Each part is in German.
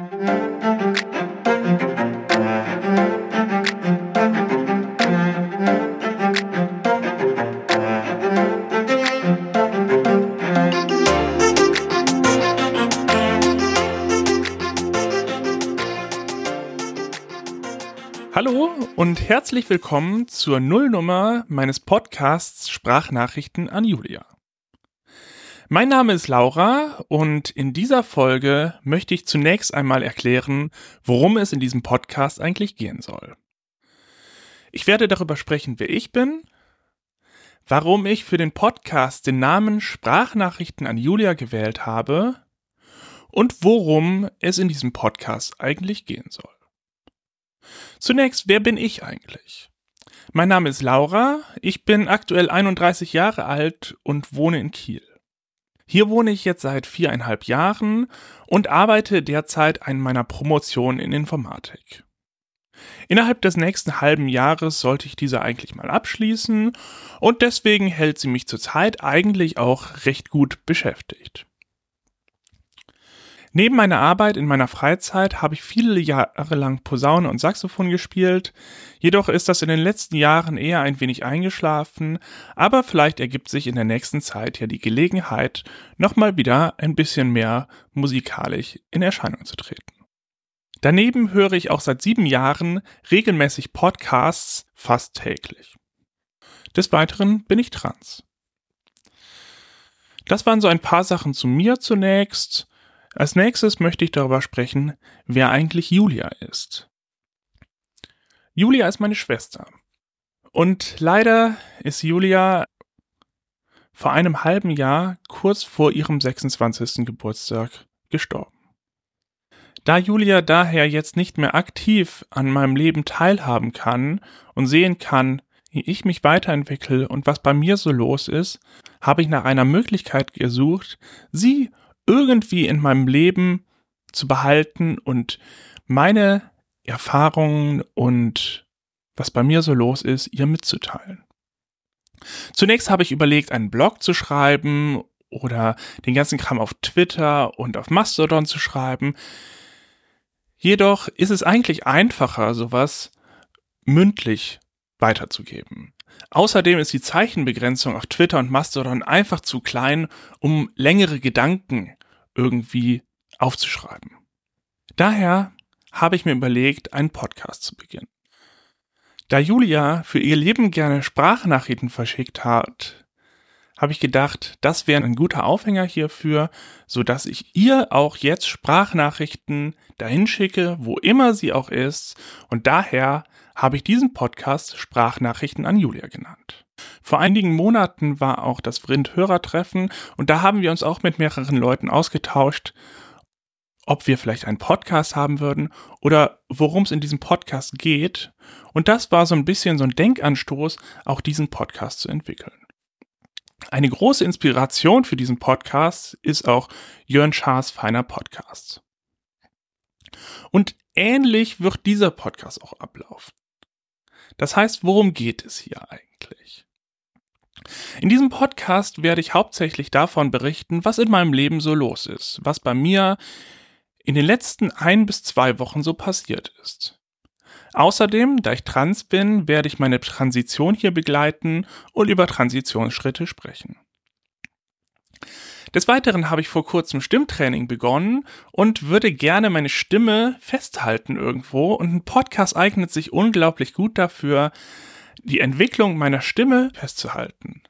Hallo und herzlich willkommen zur Nullnummer meines Podcasts Sprachnachrichten an Julia. Mein Name ist Laura und in dieser Folge möchte ich zunächst einmal erklären, worum es in diesem Podcast eigentlich gehen soll. Ich werde darüber sprechen, wer ich bin, warum ich für den Podcast den Namen Sprachnachrichten an Julia gewählt habe und worum es in diesem Podcast eigentlich gehen soll. Zunächst, wer bin ich eigentlich? Mein Name ist Laura, ich bin aktuell 31 Jahre alt und wohne in Kiel. Hier wohne ich jetzt seit viereinhalb Jahren und arbeite derzeit an meiner Promotion in Informatik. Innerhalb des nächsten halben Jahres sollte ich diese eigentlich mal abschließen und deswegen hält sie mich zurzeit eigentlich auch recht gut beschäftigt. Neben meiner Arbeit in meiner Freizeit habe ich viele Jahre lang Posaune und Saxophon gespielt, jedoch ist das in den letzten Jahren eher ein wenig eingeschlafen, aber vielleicht ergibt sich in der nächsten Zeit ja die Gelegenheit, nochmal wieder ein bisschen mehr musikalisch in Erscheinung zu treten. Daneben höre ich auch seit sieben Jahren regelmäßig Podcasts fast täglich. Des Weiteren bin ich trans. Das waren so ein paar Sachen zu mir zunächst. Als nächstes möchte ich darüber sprechen, wer eigentlich Julia ist. Julia ist meine Schwester. Und leider ist Julia vor einem halben Jahr, kurz vor ihrem 26. Geburtstag, gestorben. Da Julia daher jetzt nicht mehr aktiv an meinem Leben teilhaben kann und sehen kann, wie ich mich weiterentwickle und was bei mir so los ist, habe ich nach einer Möglichkeit gesucht, sie irgendwie in meinem Leben zu behalten und meine Erfahrungen und was bei mir so los ist, ihr mitzuteilen. Zunächst habe ich überlegt, einen Blog zu schreiben oder den ganzen Kram auf Twitter und auf Mastodon zu schreiben. Jedoch ist es eigentlich einfacher, sowas mündlich weiterzugeben. Außerdem ist die Zeichenbegrenzung auf Twitter und Mastodon einfach zu klein, um längere Gedanken irgendwie aufzuschreiben. Daher habe ich mir überlegt, einen Podcast zu beginnen. Da Julia für ihr Leben gerne Sprachnachrichten verschickt hat, habe ich gedacht, das wäre ein guter Aufhänger hierfür, so dass ich ihr auch jetzt Sprachnachrichten dahin schicke, wo immer sie auch ist. Und daher habe ich diesen Podcast Sprachnachrichten an Julia genannt. Vor einigen Monaten war auch das Vrind-Hörertreffen und da haben wir uns auch mit mehreren Leuten ausgetauscht, ob wir vielleicht einen Podcast haben würden oder worum es in diesem Podcast geht. Und das war so ein bisschen so ein Denkanstoß, auch diesen Podcast zu entwickeln. Eine große Inspiration für diesen Podcast ist auch Jörn Schaas feiner Podcast. Und ähnlich wird dieser Podcast auch ablaufen. Das heißt, worum geht es hier eigentlich? In diesem Podcast werde ich hauptsächlich davon berichten, was in meinem Leben so los ist, was bei mir in den letzten ein bis zwei Wochen so passiert ist. Außerdem, da ich trans bin, werde ich meine Transition hier begleiten und über Transitionsschritte sprechen. Des Weiteren habe ich vor kurzem Stimmtraining begonnen und würde gerne meine Stimme festhalten irgendwo und ein Podcast eignet sich unglaublich gut dafür, die Entwicklung meiner Stimme festzuhalten.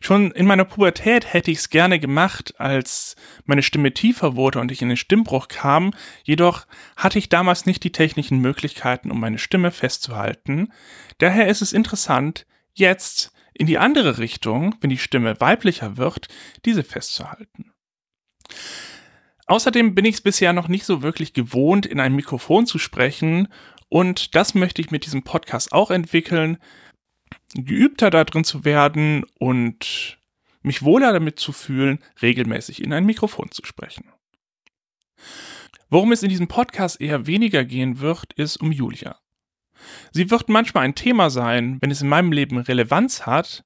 Schon in meiner Pubertät hätte ich es gerne gemacht, als meine Stimme tiefer wurde und ich in den Stimmbruch kam, jedoch hatte ich damals nicht die technischen Möglichkeiten, um meine Stimme festzuhalten. Daher ist es interessant, jetzt in die andere Richtung, wenn die Stimme weiblicher wird, diese festzuhalten. Außerdem bin ich es bisher noch nicht so wirklich gewohnt, in ein Mikrofon zu sprechen und das möchte ich mit diesem Podcast auch entwickeln, geübter darin zu werden und mich wohler damit zu fühlen, regelmäßig in ein Mikrofon zu sprechen. Worum es in diesem Podcast eher weniger gehen wird, ist um Julia. Sie wird manchmal ein Thema sein, wenn es in meinem Leben Relevanz hat.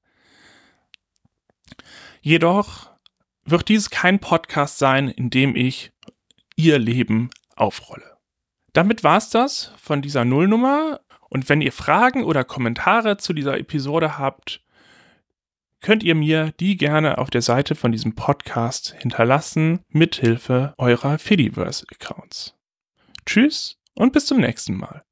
Jedoch wird dies kein Podcast sein, in dem ich ihr Leben aufrolle. Damit war's das von dieser Nullnummer. Und wenn ihr Fragen oder Kommentare zu dieser Episode habt, könnt ihr mir die gerne auf der Seite von diesem Podcast hinterlassen, mithilfe eurer Fediverse-Accounts. Tschüss und bis zum nächsten Mal.